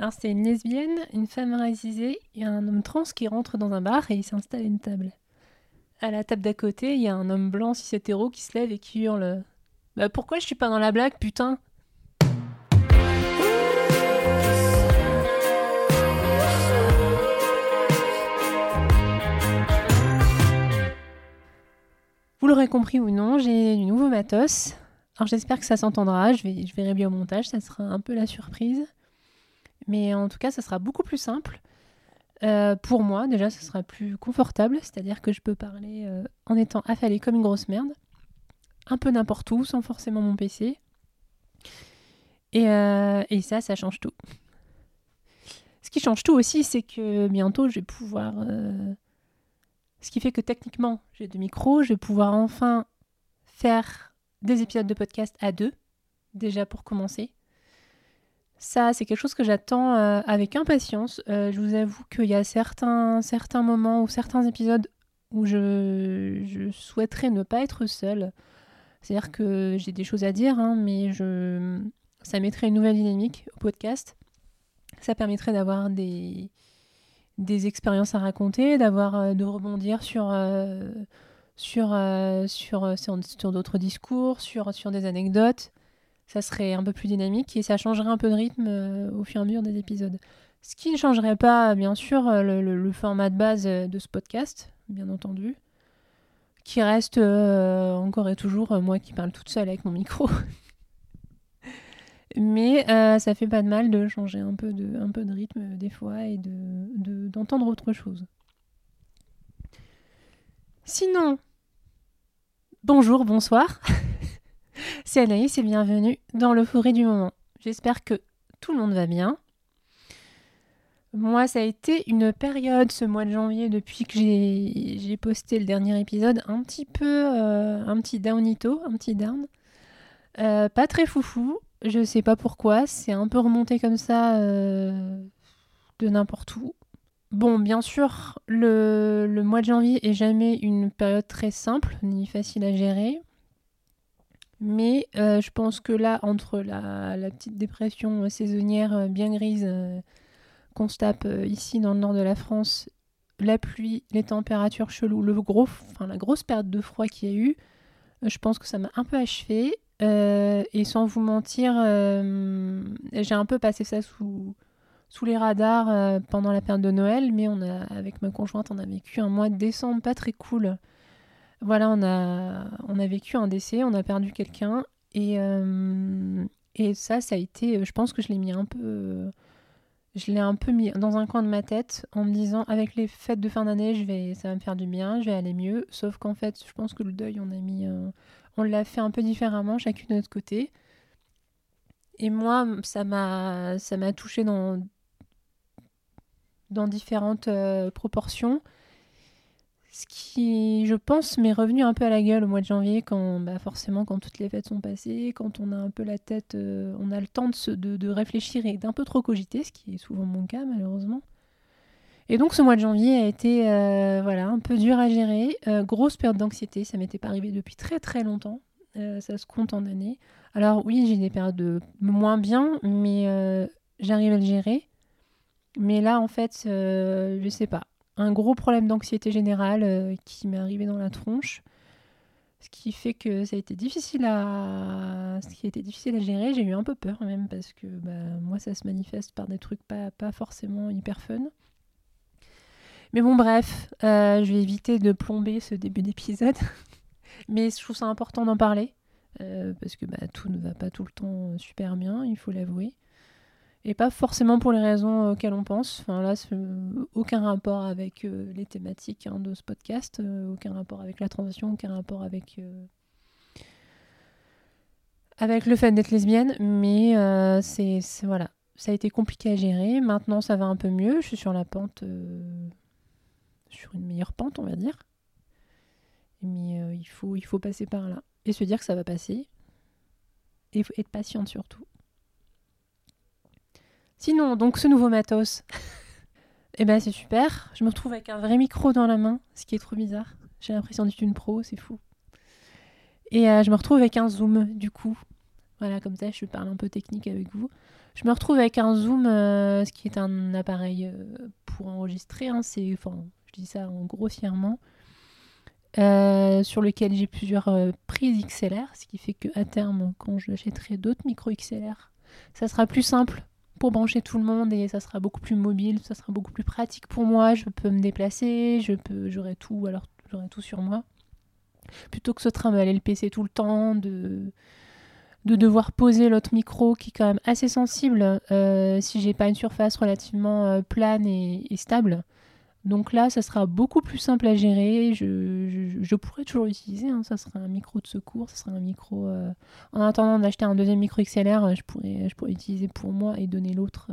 Alors c'est une lesbienne, une femme racisée et un homme trans qui rentre dans un bar et il s'installe à une table. À la table d'à côté, il y a un homme blanc cis hétéro qui se lève et qui hurle Bah pourquoi je suis pas dans la blague, putain? Vous l'aurez compris ou non, j'ai du nouveau matos. Alors j'espère que ça s'entendra, je, vais, je verrai bien au montage, ça sera un peu la surprise. Mais en tout cas, ça sera beaucoup plus simple. Euh, pour moi, déjà, ça sera plus confortable, c'est-à-dire que je peux parler euh, en étant affalée comme une grosse merde, un peu n'importe où, sans forcément mon PC. Et, euh, et, ça, ça change tout. Ce qui change tout aussi, c'est que bientôt, je vais pouvoir... Ce qui fait que techniquement, j'ai deux micros, je vais pouvoir enfin faire des épisodes de podcast à deux, déjà pour commencer. Ça, c'est quelque chose que j'attends euh, avec impatience. Euh, je vous avoue qu'il y a certains, certains moments ou certains épisodes où je, souhaiterais ne pas être seule. C'est-à-dire que j'ai des choses à dire, hein, mais je, ça mettrait une nouvelle dynamique au podcast. Ça permettrait d'avoir des, des expériences à raconter, d'avoir euh, de rebondir sur, sur, sur, sur, sur d'autres discours, sur, sur des anecdotes ça serait un peu plus dynamique et ça changerait un peu de rythme euh, au fur et à mesure des épisodes. Ce qui ne changerait pas, bien sûr, euh, le, format de base euh, de ce podcast, bien entendu, qui reste encore et toujours moi qui parle toute seule avec mon micro. Mais ça fait pas de mal de changer un peu de, rythme des fois et de, d'entendre autre chose. Sinon, bonjour, bonsoir. C'est Anaïs et bienvenue dans le forêt du moment. J'espère que tout le monde va bien. Moi, ça a été une période ce mois de janvier depuis que j'ai posté le dernier épisode, un petit peu, euh, un petit downito, un petit down. Euh, pas très foufou, je sais pas pourquoi, c'est un peu remonté comme ça euh, de n'importe où. Bon, bien sûr, le, le, mois de janvier est jamais une période très simple ni facile à gérer. Mais euh, je pense que là, entre la, petite dépression euh, saisonnière euh, bien grise qu'on se tape ici dans le nord de la France, la pluie, les températures cheloues, le gros, la grosse perte de froid qu'il y a eu, je pense que ça m'a un peu achevé. et sans vous mentir, j'ai un peu passé ça sous, sous les radars pendant la période de Noël, mais on a, avec ma conjointe, on a vécu un mois de décembre pas très cool voilà, on a, vécu un décès, on a perdu quelqu'un. Et, euh, ça, ça a été, je pense que je l'ai mis un peu, je l'ai un peu mis dans un coin de ma tête en me disant, avec les fêtes de fin d'année, je vais, ça va me faire du bien, je vais aller mieux. Sauf qu'en fait, je pense que le deuil, on a mis, euh, on l'a fait un peu différemment, chacune de notre côté. Et moi, ça m'a, ça m'a touché dans, différentes euh, proportions. Ce qui, je pense, m'est revenu un peu à la gueule au mois de janvier, quand bah forcément, quand toutes les fêtes sont passées, quand on a un peu la tête, euh, on a le temps de, de, de réfléchir et d'un peu trop cogiter, ce qui est souvent mon cas malheureusement. Et donc ce mois de janvier a été euh, voilà, un peu dur à gérer, euh, grosse période d'anxiété, ça m'était pas arrivé depuis très très longtemps, ça se compte en années. Alors oui, j'ai des périodes de moins bien, mais j'arrive à le gérer. Mais là, en fait, je sais pas un gros problème d'anxiété générale euh, qui m'est arrivé dans la tronche. Ce qui fait que ça a été difficile à, ce qui a été difficile à gérer. J'ai eu un peu peur même parce que bah, moi ça se manifeste par des trucs pas, pas forcément hyper fun. Mais bon bref, euh, je vais éviter de plomber ce début d'épisode. Mais je trouve ça important d'en parler. Euh, parce que bah, tout ne va pas tout le temps super bien, il faut l'avouer et pas forcément pour les raisons auxquelles on pense. Enfin là, aucun rapport avec euh, les thématiques hein, de ce podcast, euh, aucun rapport avec la transition, aucun rapport avec euh, avec le fait d'être lesbienne, mais c'est voilà, ça a été compliqué à gérer. Maintenant, ça va un peu mieux. Je suis sur la pente, sur une meilleure pente, on va dire. Mais il faut il faut passer par là et se dire que ça va passer et être patiente surtout. Sinon, donc ce nouveau matos, eh ben c'est super. Je me retrouve avec un vrai micro dans la main, ce qui est trop bizarre. J'ai l'impression d'être une pro, c'est fou. Et euh, je me retrouve avec un zoom, du coup. Voilà, comme ça, je parle un peu technique avec vous. Je me retrouve avec un zoom, euh, ce qui est un appareil euh, pour enregistrer. Hein, c'est, enfin, je dis ça en grossièrement. Sur lequel j'ai plusieurs prises XLR, ce qui fait que à terme, quand j'achèterai d'autres micros XLR, ça sera plus simple pour brancher tout le monde et ça sera beaucoup plus mobile, ça sera beaucoup plus pratique pour moi. Je peux me déplacer, je peux, j'aurai tout, alors j'aurai tout sur moi, plutôt que ce train aller le PC tout le temps, de de devoir poser l'autre micro qui est quand même assez sensible euh, si j'ai pas une surface relativement euh, plane et, stable. Donc là, ça sera beaucoup plus simple à gérer. Je, pourrais toujours l'utiliser. Hein. Ça sera un micro de secours. Ça sera un micro. Euh, en attendant d'acheter un deuxième micro XLR, je pourrais, je l'utiliser pour moi et donner l'autre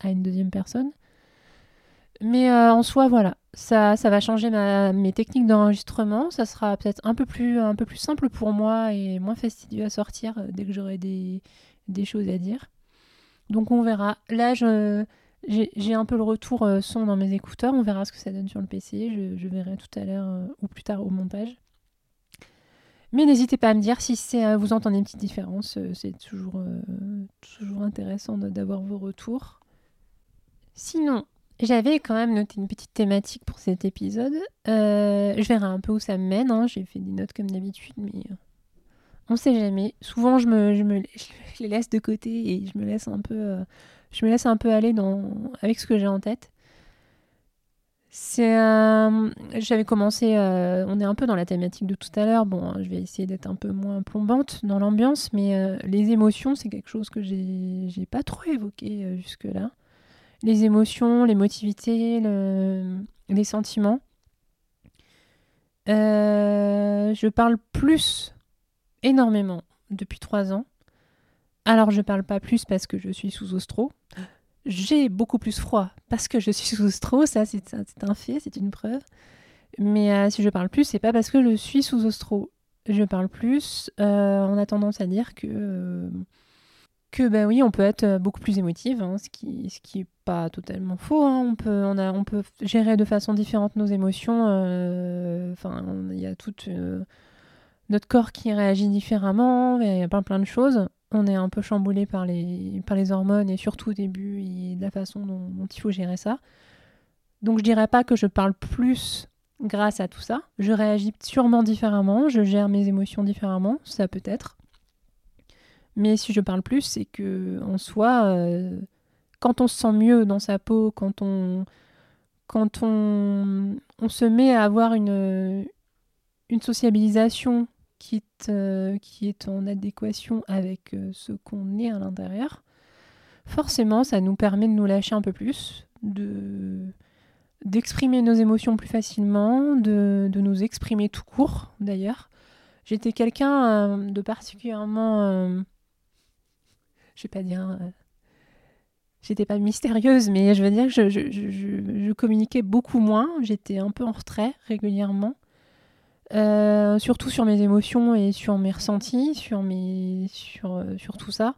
à une deuxième personne. Mais euh, en soi, voilà, ça, va changer mes techniques d'enregistrement. Ça sera peut-être un, peu plus, simple pour moi et moins fastidieux à sortir euh, dès que j'aurai des, choses à dire. Donc on verra. Là, j'ai un peu le retour euh, son dans mes écouteurs. On verra ce que ça donne sur le PC. Je, verrai tout à l'heure ou plus tard au montage. Mais n'hésitez pas à me dire si vous entendez une petite différence. C'est toujours, toujours intéressant d'avoir vos retours. Sinon, j'avais quand même noté une petite thématique pour cet épisode. Euh, je verrai un peu où ça me mène. Hein. J'ai fait des notes comme d'habitude, mais on euh, on sait jamais. Souvent, je les laisse de côté et je me laisse un peu, euh, je me laisse un peu aller dans, avec ce que j'ai en tête. C'est, j'avais commencé, on est un peu dans la thématique de tout à l'heure. Bon, je vais essayer d'être un peu moins plombante dans l'ambiance, mais les émotions, c'est quelque chose que j'ai, pas trop évoqué jusque là les émotions, l'émotivité, les sentiments. Euh, je parle plus énormément depuis trois ans. Alors je parle pas plus parce que je suis sous ostro. J'ai beaucoup plus froid parce que je suis sous ostro, ça c'est un fait, c'est une preuve. Mais euh, si je parle plus, c'est pas parce que je suis sous ostro. Je parle plus. Euh, on a tendance à dire que que ben oui, on peut être euh, beaucoup plus émotive, hein, ce qui ce qui est pas totalement faux. Hein. On peut on a on peut gérer de façon différente nos émotions. Euh, enfin, il y a tout euh, notre corps qui réagit différemment. Il y a plein plein de choses. On est un peu chamboulé par les hormones et surtout au début et de la façon dont, il faut gérer ça. Donc je dirais pas que je parle plus grâce à tout ça. Je réagis sûrement différemment. Je gère mes émotions différemment. Ça peut être. Mais si je parle plus, c'est que en soi, euh, quand on se sent mieux dans sa peau, quand on, quand on, se met à avoir une sociabilisation qui est, euh, qui est en adéquation avec euh, ce qu'on est à l'intérieur, forcément, ça nous permet de nous lâcher un peu plus, de d'exprimer nos émotions plus facilement, de, de, nous exprimer tout court d'ailleurs. J'étais quelqu'un de particulièrement je vais pas dire. Euh, j'étais pas mystérieuse, mais je veux dire que je, je, communiquais beaucoup moins. J'étais un peu en retrait régulièrement. Euh, surtout sur mes émotions et sur mes ressentis, sur, euh, tout ça.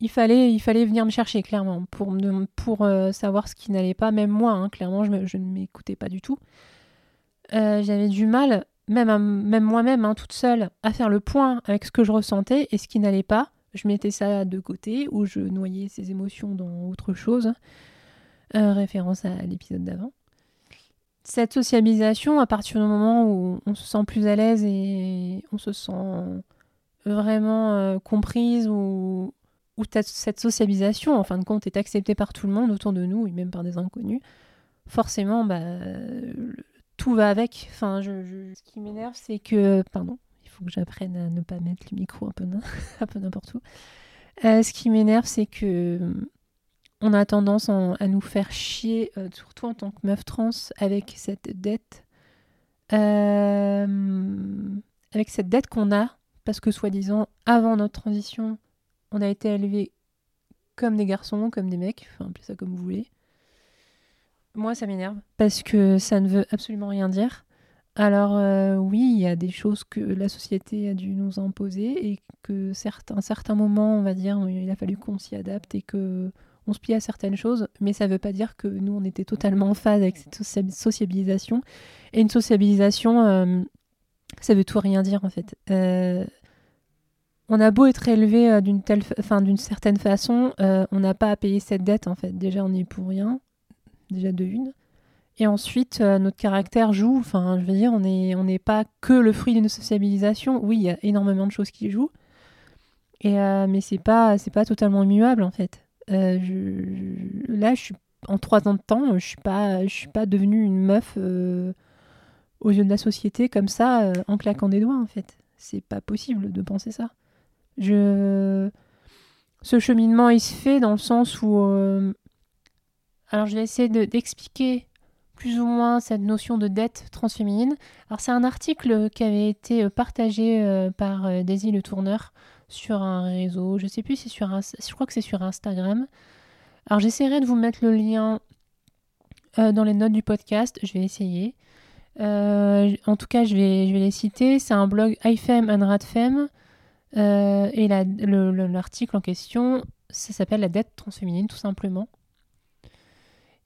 Il fallait, venir me chercher, clairement, pour, pour savoir ce qui n'allait pas. Même moi, hein, clairement, je, ne m'écoutais pas du tout. J'avais du mal même, même moi-même, hein, toute seule, à faire le point avec ce que je ressentais et ce qui n'allait pas. Je mettais ça de côté ou je noyais ces émotions dans autre chose. Euh, référence à l'épisode d'avant. Cette sociabilisation, à partir du moment où on se sent plus à l'aise et on se sent vraiment euh, comprise ou, ou cette sociabilisation, en fin de compte, est acceptée par tout le monde autour de nous et même par des inconnus, forcément, bah, tout va avec. Enfin, Ce qui m'énerve, c'est que. Pardon, il faut que j'apprenne à ne pas mettre le micro un peu, n'importe où. Euh, ce qui m'énerve, c'est que on a tendance à nous faire chier, euh, surtout en tant que meuf trans, avec cette dette. Euh, avec cette dette qu'on a, parce que soi-disant, avant notre transition, on a été élevés comme des garçons, comme des mecs, enfin, appelez ça comme vous voulez. Moi, ça m'énerve parce que ça ne veut absolument rien dire. Alors euh, oui, il y a des choses que la société a dû nous imposer et que certains, certains moments, on va dire, il a fallu qu'on s'y adapte et que on se plie à certaines choses, mais ça ne veut pas dire que nous, on était totalement en phase avec cette sociabilisation. Et une sociabilisation, euh, ça veut tout rien dire en fait. Euh, on a beau être élevé enfin d'une certaine façon, on n'a pas à payer cette dette en fait. Déjà, on est pour rien, déjà de une. Et ensuite, notre caractère joue. Enfin, je veux dire, on n'est on pas que le fruit d'une sociabilisation. Oui, il y a énormément de choses qui jouent. Et, mais c'est pas c'est pas totalement immuable en fait. Là, je suis en trois ans de temps, je suis pas, je suis pas devenue une meuf euh, aux yeux de la société comme ça, euh, en claquant des doigts en fait. C'est pas possible de penser ça. Je, ce cheminement il se fait dans le sens où, euh, alors je vais essayer d'expliquer plus ou moins cette notion de dette transféminine. Alors c'est un article qui avait été partagé par Daisy le Tourneur sur un réseau, je sais plus si c'est sur, je crois que c'est sur Instagram. Alors j'essaierai de vous mettre le lien euh, dans les notes du podcast, je vais essayer. Euh, en tout cas, je vais, je vais les citer. C'est un blog iFem and Radfem. Euh, et l'article en question, ça s'appelle La dette transféminine, tout simplement.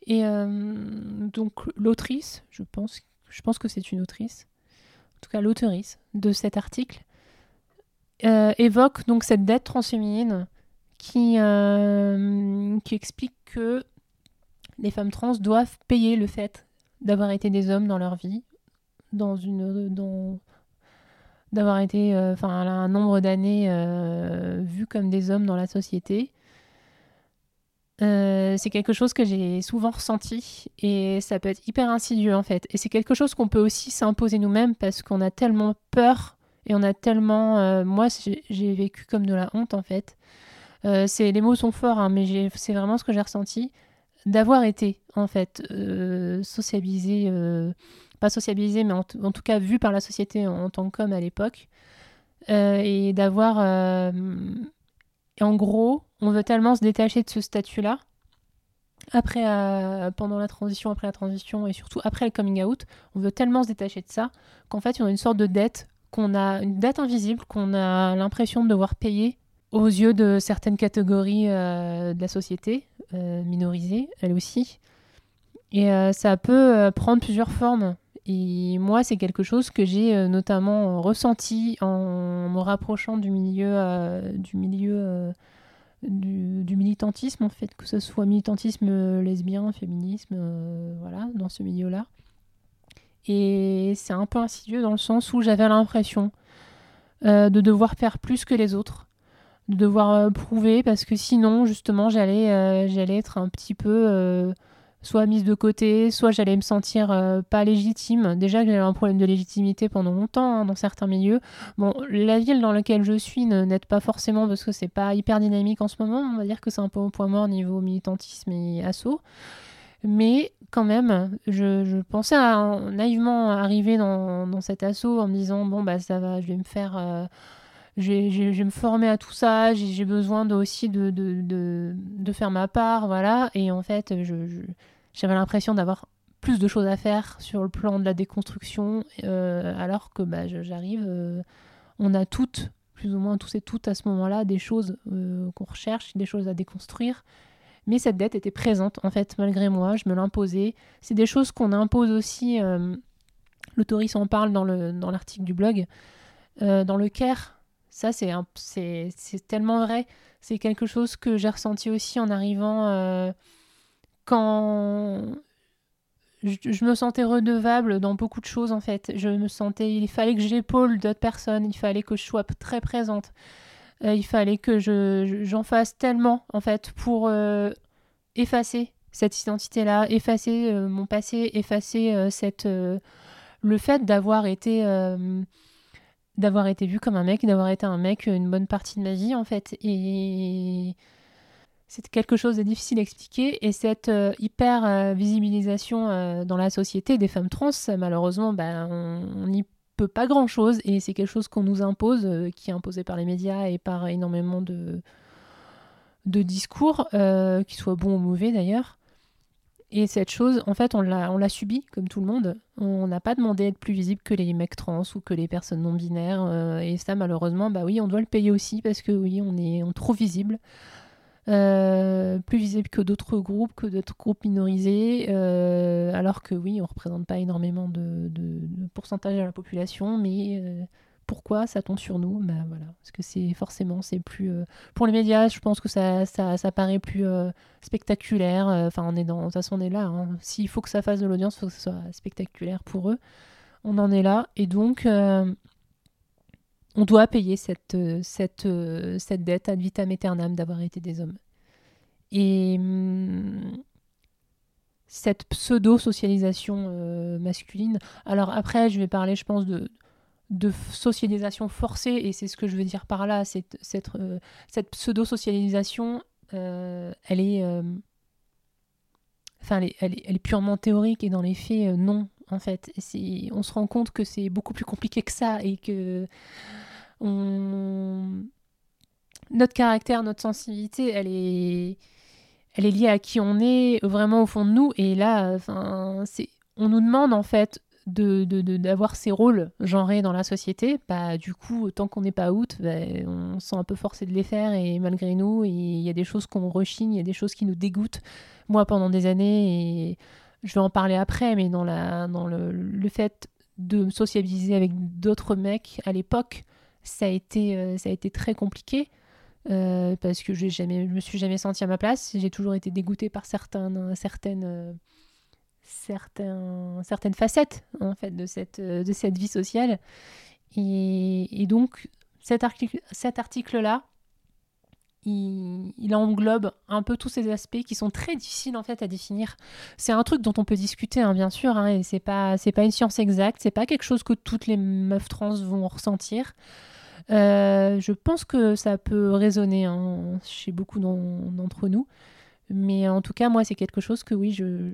Et donc l'autrice, je pense, je pense que c'est une autrice, en tout cas l'autrice de cet article, évoque donc cette dette transféminine qui, euh, qui explique que les femmes trans doivent payer le fait d'avoir été des hommes dans leur vie, dans une, dans, d'avoir été, euh, enfin, un nombre d'années euh, vus comme des hommes dans la société. c'est quelque chose que j'ai souvent ressenti et ça peut être hyper insidieux en fait. Et c'est quelque chose qu'on peut aussi s'imposer nous-mêmes parce qu'on a tellement peur et on a tellement. moi, j'ai vécu comme de la honte en fait. Euh, les mots sont forts, hein, mais c'est vraiment ce que j'ai ressenti d'avoir été en fait euh, sociabilisé, euh, pas sociabilisé, mais en, tout cas vu par la société en, tant qu'homme à l'époque, et d'avoir, en gros, on veut tellement se détacher de ce statut-là après, pendant la transition, après la transition et surtout après le coming out, on veut tellement se détacher de ça qu'en fait, on a une sorte de dette qu'on a une dette invisible qu'on a l'impression de devoir payer aux yeux de certaines catégories euh, de la société, euh, minorisées, elles aussi. Et euh, ça peut prendre plusieurs formes. Et moi, c'est quelque chose que j'ai notamment ressenti en me rapprochant du milieu, du, milieu du, militantisme, en fait, que ce soit militantisme lesbien, féminisme, voilà, dans ce milieu-là. Et c'est un peu insidieux dans le sens où j'avais l'impression de devoir faire plus que les autres de devoir euh, prouver parce que sinon justement j'allais euh, j'allais être un petit peu euh, soit mise de côté, soit j'allais me sentir pas légitime. Déjà que j'avais un problème de légitimité pendant longtemps hein, dans certains milieux. Bon, la ville dans laquelle je suis n'aide pas forcément parce que c'est pas hyper dynamique en ce moment. On va dire que c'est un peu au point mort niveau militantisme et assaut. Mais quand même, je, pensais naïvement arriver dans, cet assaut en me disant bon bah ça va, je vais me faire je vais, me former à tout ça, j'ai besoin aussi de, faire ma part, voilà. Et en fait, j'avais l'impression d'avoir plus de choses à faire sur le plan de la déconstruction, euh, alors que bah, j'arrive, euh, on a toutes, plus ou moins tous et toutes à ce moment-là, des choses euh, qu'on recherche, des choses à déconstruire. Mais cette dette était présente, en fait, malgré moi, je me l'imposais. C'est des choses qu'on impose aussi, l'autoriste en parle dans l'article du blog, dans le CARE, ça, c'est, tellement vrai. C'est quelque chose que j'ai ressenti aussi en arrivant euh, quand je, me sentais redevable dans beaucoup de choses en fait. Je me sentais, il fallait que j'épaule d'autres personnes, il fallait que je sois très présente. Euh, il fallait que je, j'en fasse tellement en fait pour euh, effacer cette identité-là, effacer mon passé, effacer cette le fait d'avoir été d'avoir été vu comme un mec, d'avoir été un mec une bonne partie de ma vie en fait. Et c'est quelque chose de difficile à expliquer. Et cette euh, hyper euh, visibilisation euh, dans la société des femmes trans, malheureusement, ben, on n'y peut pas grand chose. Et c'est quelque chose qu'on nous impose, qui est imposé par les médias et par énormément de, de discours, qu'ils soient bons ou mauvais d'ailleurs. Et cette chose, en fait, on l'a, on l'a subi comme tout le monde. On n'a pas demandé d'être plus visible que les mecs trans ou que les personnes non binaires. Euh, et ça, malheureusement, bah oui, on doit le payer aussi parce que oui, on est trop visible. Euh, plus visible que d'autres groupes, que d'autres groupes minorisés, euh, alors que oui, on représente pas énormément de, pourcentage de la population, mais pourquoi ça tombe sur nous? Ben voilà, Parce que c'est forcément, c'est plus. Euh, pour les médias, je pense que ça, ça, paraît plus euh, spectaculaire. Euh, enfin, on est dans. De toute façon, on est là. Hein. S'il faut que ça fasse de l'audience, il faut que ce soit spectaculaire pour eux. On en est là. Et donc, on doit payer cette, cette, cette dette ad vitam aeternam d'avoir été des hommes. Et. Hum, cette pseudo-socialisation masculine. Alors après, je vais parler, je pense, de, socialisation forcée, et c'est ce que je veux dire par là, cette, euh, pseudo-socialisation, euh, elle est... Euh, enfin, elle est, elle, est, purement théorique, et dans les faits, non, en fait. On se rend compte que c'est beaucoup plus compliqué que ça, et que... Notre caractère, notre sensibilité, elle est elle est liée à qui on est vraiment au fond de nous. Et là c'est on nous demande en fait d'avoir de, ces rôles genrés dans la société, bah, du coup, tant qu'on n'est pas out, bah, on se sent un peu forcé de les faire. Et malgré nous, il y a des choses qu'on rechigne, il y a des choses qui nous dégoûtent. Moi, pendant des années, et je vais en parler après, mais dans, la, dans le, le fait de me sociabiliser avec d'autres mecs à l'époque, ça, a été, euh, ça a été très compliqué. Euh, parce que je ne me suis jamais sentie à ma place. J'ai toujours été dégoûtée par euh, certaines facettes de cette, vie sociale. Et, donc cet article, cet article-là, il, englobe un peu tous ces aspects qui sont très difficiles à définir. C'est un truc dont on peut discuter, hein, bien sûr, hein, et pas c'est pas une science exacte, c'est pas quelque chose que toutes les meufs trans vont ressentir. Euh, je pense que ça peut résonner hein, chez beaucoup d'entre nous, mais en tout cas moi c'est quelque chose que oui je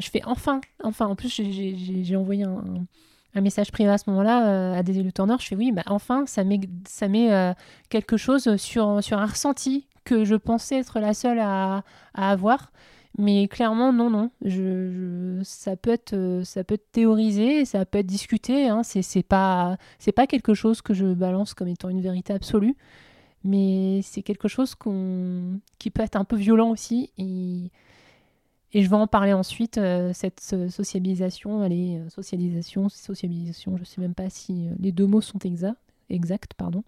je fais enfin, enfin, en plus, j'ai envoyé un, un, message privé à ce moment-là euh, à des élus Je fais oui, bah, enfin, ça met, ça met euh, quelque chose sur, sur un ressenti que je pensais être la seule à, à avoir. Mais clairement, non, non. Je, ça, peut être, euh, ça peut être théorisé, ça peut être discuté. Hein. C'est pas, pas quelque chose que je balance comme étant une vérité absolue. Mais c'est quelque chose qu'on qui peut être un peu violent aussi. Et et je vais en parler ensuite, euh, cette sociabilisation, est euh, socialisation, je ne sais même pas si euh, les deux mots sont exacts, exacts pardon.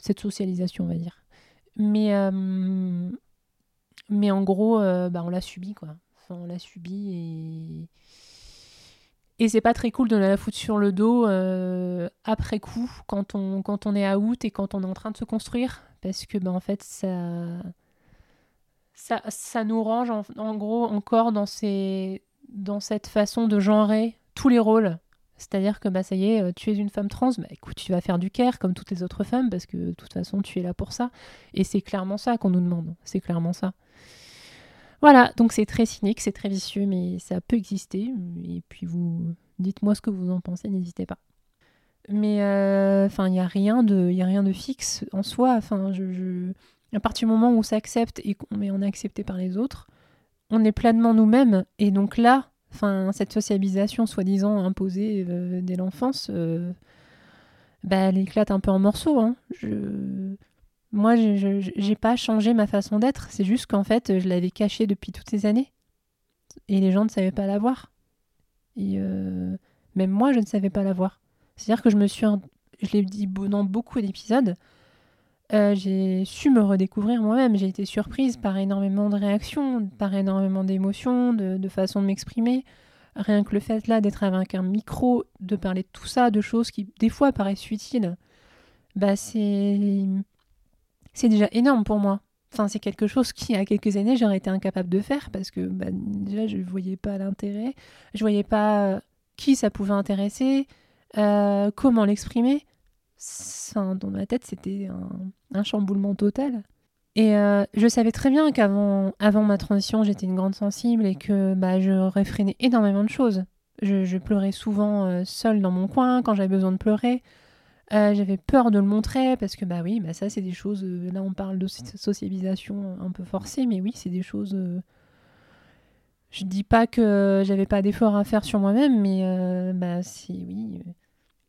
Cette socialisation, on va dire. Mais, mais en gros, bah, on l'a subi, quoi. On l'a subi et. Et c'est pas très cool de la foutre sur le dos après coup, quand on, quand on est à out et quand on est en train de se construire. Parce que, bah, en fait, ça ça, ça nous range en, gros encore dans, ces, dans cette façon de genrer tous les rôles. C'est-à-dire que bah, ça y est, euh, tu es une femme trans, bah, écoute, tu vas faire du care comme toutes les autres femmes parce que de toute façon, tu es là pour ça. Et c'est clairement ça qu'on nous demande. C'est clairement ça. Voilà, donc c'est très cynique, c'est très vicieux, mais ça peut exister. Et puis vous, dites-moi ce que vous en pensez, n'hésitez pas. Mais euh, enfin, il n'y a rien de, a rien de fixe en soi. Enfin, à partir du moment où on s'accepte et qu'on est accepté par les autres, on est pleinement nous-mêmes. Et donc là, enfin, cette sociabilisation soi-disant imposée euh, dès l'enfance, euh, bah, elle éclate un peu en morceaux. Hein. Je... Moi, je n'ai pas changé ma façon d'être. C'est juste qu'en fait, je l'avais cachée depuis toutes ces années. Et les gens ne savaient pas la voir. Et euh, même moi, je ne savais pas la voir. C'est-à-dire que je me suis. Je l'ai dit dans beaucoup d'épisodes euh, j'ai su me redécouvrir moi-même. J'ai été surprise par énormément de réactions, par énormément d'émotions, de, de façons de m'exprimer. Rien que le fait là d'être avec un micro, de parler de tout ça, de choses qui des fois paraissent futiles, bah c'est c'est déjà énorme pour moi. Enfin, c'est quelque chose qui, il y a quelques années, j'aurais été incapable de faire parce que bah, déjà, je ne voyais pas l'intérêt, je voyais pas euh, qui ça pouvait intéresser, euh, comment l'exprimer dans ma tête, c'était un, chamboulement total. Et euh, je savais très bien qu'avant avant ma transition, j'étais une grande sensible et que bah, je réfrénais énormément de choses. Je, pleurais souvent seule dans mon coin quand j'avais besoin de pleurer. Euh, j'avais peur de le montrer parce que bah oui, bah ça c'est des choses. là, on parle de socialisation un peu forcée, mais oui, c'est des choses. je dis pas que j'avais pas d'efforts à faire sur moi-même, mais bah si oui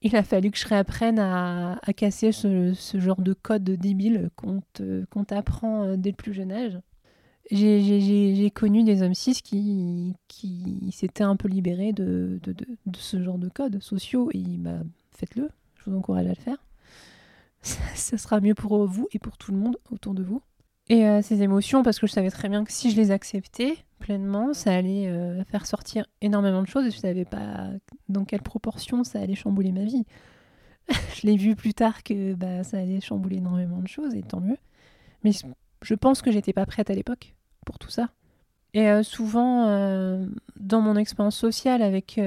il a fallu que je réapprenne à, casser ce, genre de code débile qu'on t'apprend euh, dès le plus jeune âge. j'ai connu des hommes cis qui, qui s'étaient un peu libérés de, de, de, ce genre de codes sociaux. Et bah, faites-le, vous encourage à le faire. Ça, sera mieux pour vous et pour tout le monde autour de vous. Et euh, ces émotions, parce que je savais très bien que si je les acceptais pleinement, ça allait euh, faire sortir énormément de choses et je savais pas dans quelle proportion ça allait chambouler ma vie. je l'ai vu plus tard que bah, ça allait chambouler énormément de choses et tant mieux. Mais je pense que j'étais pas prête à l'époque pour tout ça. Et euh, souvent, dans mon expérience sociale, avec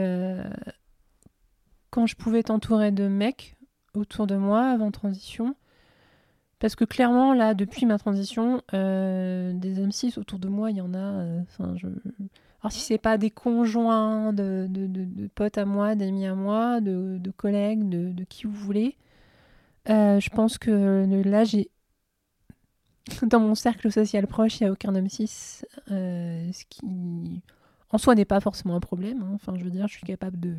quand je pouvais t'entourer de mecs autour de moi avant transition, parce que clairement, là, depuis ma transition, des M6 autour de moi, il y en a. Je... Alors, si c'est pas des conjoints de, potes à moi, d'amis à moi, de, collègues, de, qui vous voulez, je pense que là, j'ai dans mon cercle social proche, il n'y a aucun homme cis, euh, ce qui en soi n'est pas forcément un problème. Hein. Enfin, je veux dire, je suis capable de,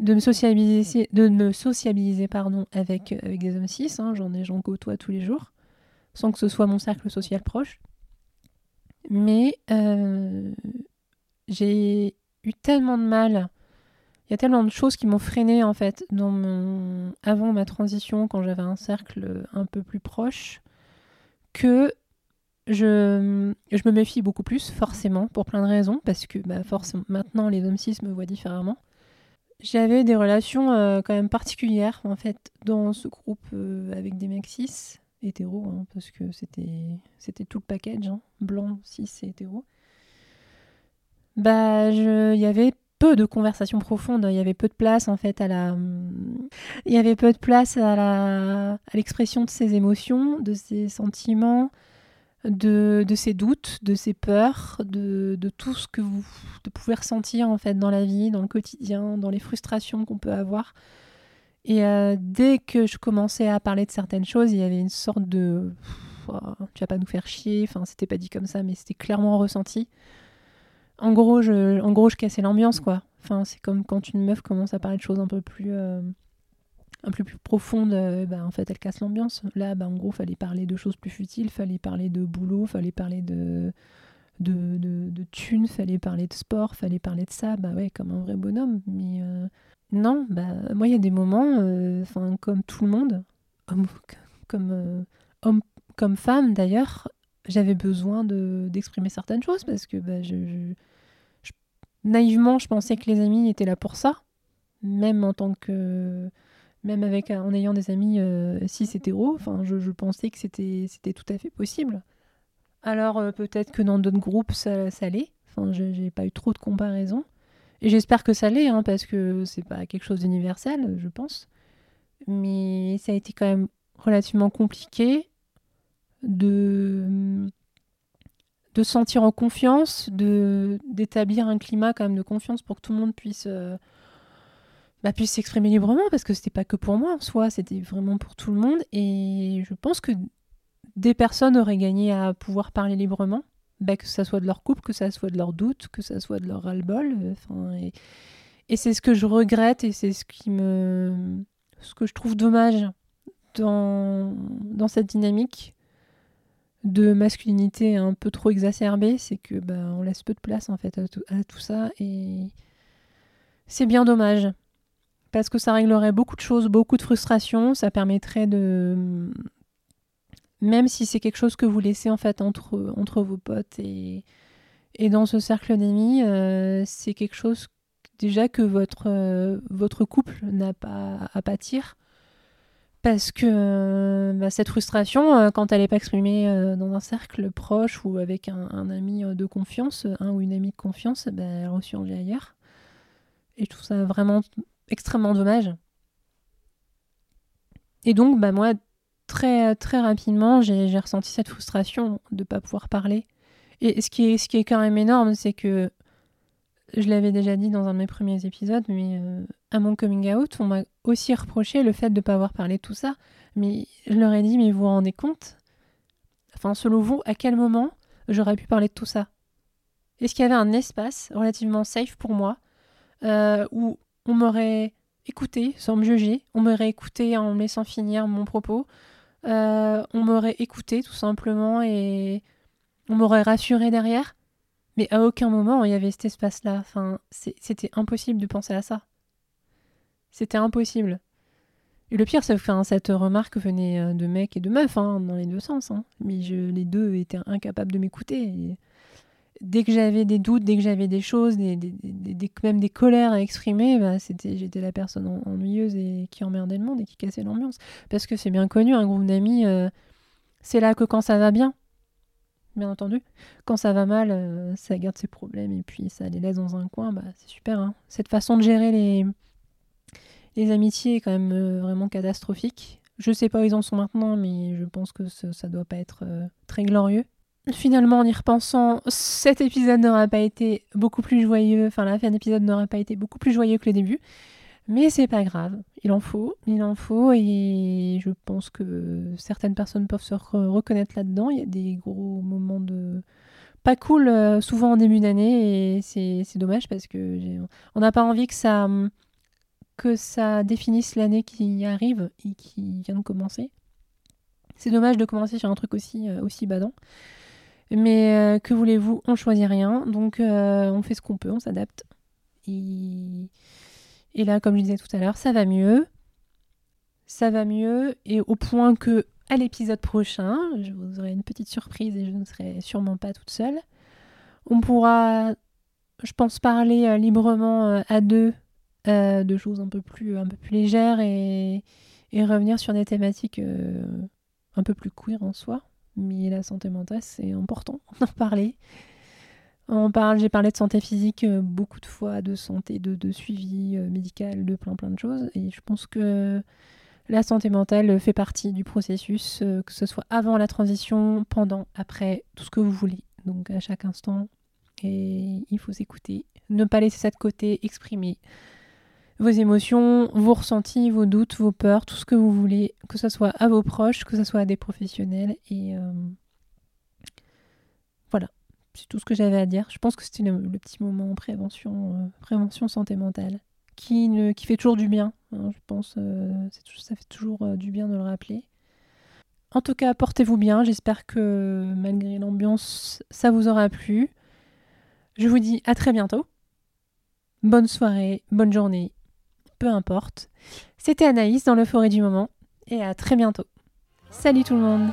de me sociabiliser, pardon, avec, avec des hommes cis. Hein. J'en ai, j'en côtoie tous les jours, sans que ce soit mon cercle social proche. Mais euh, j'ai eu tellement de mal. Il y a tellement de choses qui m'ont freiné en fait avant ma transition, quand j'avais un cercle un peu plus proche que je, me méfie beaucoup plus, forcément, pour plein de raisons, parce que bah, maintenant les hommes cis me voient différemment. J'avais des relations euh, quand même particulières, en fait, dans ce groupe euh, avec des mecs cis, hétéros, hein, parce que c'était, c'était tout le package, hein, blanc, cis et hétéro. Bah, il y avait peu de conversations profondes, il y avait peu de place en fait à la il y avait peu de place à la à l'expression de ses émotions, de ses sentiments, de, de ses doutes, de ses peurs, de, de, tout ce que vous pouvez ressentir en fait dans la vie, dans le quotidien, dans les frustrations qu'on peut avoir. Et euh, dès que je commençais à parler de certaines choses, il y avait une sorte de oh, tu vas pas nous faire chier, enfin c'était pas dit comme ça mais c'était clairement ressenti en gros, je, en gros, je cassais l'ambiance, quoi. Enfin, c'est comme quand une meuf commence à parler de choses un peu plus, euh, un peu plus profondes, euh, bah, en fait, elle casse l'ambiance. Là, bah, en gros, fallait parler de choses plus futiles, fallait parler de boulot, fallait parler de, de, de, thunes, fallait parler de sport, fallait parler de ça, bah ouais, comme un vrai bonhomme. Mais euh, non, bah, moi, il y a des moments, enfin, comme tout le monde, comme homme, comme femme d'ailleurs, j'avais besoin d'exprimer certaines choses parce que je naïvement, je pensais que les amis étaient là pour ça, même en tant que même avec en ayant des amis euh, cis hétéros, enfin je, pensais que c'était tout à fait possible. Alors euh, peut-être que dans d'autres groupes ça, ça l'est. Enfin j'ai pas eu trop de comparaisons et j'espère que ça l'est hein, parce que c'est pas quelque chose d'universel, je pense. Mais ça a été quand même relativement compliqué de de se sentir en confiance, de d'établir un climat quand même de confiance pour que tout le monde puisse euh, bah, puisse s'exprimer librement parce que c'était pas que pour moi en soi, c'était vraiment pour tout le monde. Et je pense que des personnes auraient gagné à pouvoir parler librement, bah, que ça soit de leur couple, que ça soit de leurs doutes, que ça soit de leur ras-le-bol, euh, et, c'est ce que je regrette et c'est ce qui me ce que je trouve dommage dans dans cette dynamique de masculinité un peu trop exacerbée, c'est que bah, on laisse peu de place en fait à tout, ça et c'est bien dommage parce que ça réglerait beaucoup de choses, beaucoup de frustrations, ça permettrait de même si c'est quelque chose que vous laissez en fait entre, entre vos potes et, et dans ce cercle d'amis, euh, c'est quelque chose déjà que votre, euh, votre couple n'a pas à pâtir parce que euh, bah, cette frustration, quand elle n'est pas exprimée dans un cercle proche ou avec un, ami de confiance, un ou une amie de confiance, bah, elle ressurgit ailleurs. Et je trouve ça vraiment extrêmement dommage. Et donc, bah, moi, très, très rapidement, j'ai ressenti cette frustration de ne pas pouvoir parler. Et ce qui est, ce qui est quand même énorme, c'est que je l'avais déjà dit dans un de mes premiers épisodes, mais euh, à mon coming out, on m'a aussi reproché le fait de ne pas avoir parlé de tout ça. Mais je leur ai dit, mais vous vous rendez compte? Enfin, selon vous, à quel moment j'aurais pu parler de tout ça? Est-ce qu'il y avait un espace relativement safe pour moi euh, où on m'aurait écouté sans me juger, on m'aurait écouté en me laissant finir mon propos, euh, on m'aurait écouté tout simplement et on m'aurait rassuré derrière. Mais à aucun moment il y avait cet espace-là. Enfin, c'était impossible de penser à ça. C'était impossible. Et le pire, c'est que cette remarque venait euh, de mecs et de meufs, hein, dans les deux sens. Hein. Mais les deux étaient incapables de m'écouter. Dès que j'avais des doutes, dès que j'avais des choses, même des colères à exprimer, bah, c'était, j'étais la personne ennuyeuse et qui emmerdait le monde et qui cassait l'ambiance. Parce que c'est bien connu, un groupe d'amis, euh, c'est là que quand ça va bien, bien entendu. Quand ça va mal, euh, ça garde ses problèmes et puis ça les laisse dans un coin, bah, c'est super. Hein. Cette façon de gérer les amitiés est quand même euh, vraiment catastrophique. Je sais pas où ils en sont maintenant, mais je pense que ça, doit pas être très glorieux. Finalement, en y repensant, cet épisode n'aura pas été beaucoup plus joyeux, enfin la fin d'épisode n'aura pas été beaucoup plus joyeux que le début, mais c'est pas grave, il en faut, il en faut, et je pense que certaines personnes peuvent se reconnaître là-dedans. Il y a des gros moments de pas cool euh, souvent en début d'année, et c'est dommage parce que on n'a pas envie que ça que ça définisse l'année qui arrive et qui vient de commencer. C'est dommage de commencer sur un truc aussi, euh, aussi badant. Mais euh, que voulez-vous, on choisit rien. Donc euh, on fait ce qu'on peut, on s'adapte. Et... là, comme je disais tout à l'heure, ça va mieux. Ça va mieux. Et au point que à l'épisode prochain, je vous aurai une petite surprise et je ne serai sûrement pas toute seule. On pourra, je pense, parler librement à deux euh, de choses un peu plus, un légères et, revenir sur des thématiques euh, un peu plus queer en soi. Mais la santé mentale, c'est important d'en parler. On parle, j'ai parlé de santé physique euh, beaucoup de fois, de santé, de, suivi médical, de plein plein de choses. Et je pense que la santé mentale fait partie du processus, que ce soit avant la transition, pendant, après, tout ce que vous voulez. Donc à chaque instant. Et il faut s'écouter, ne pas laisser ça de côté, exprimer vos émotions, vos ressentis, vos doutes, vos peurs, tout ce que vous voulez, que ce soit à vos proches, que ce soit à des professionnels. Et euh, voilà, c'est tout ce que j'avais à dire. Je pense que c'était le, petit moment prévention, euh, prévention santé mentale, qui, fait toujours du bien. Hein, je pense, euh, ça fait toujours du bien de le rappeler. En tout cas, portez-vous bien. J'espère que malgré l'ambiance, ça vous aura plu. Je vous dis à très bientôt. Bonne soirée, bonne journée, peu importe. C'était Anaïs dans le forêt du moment et à très bientôt. Salut tout le monde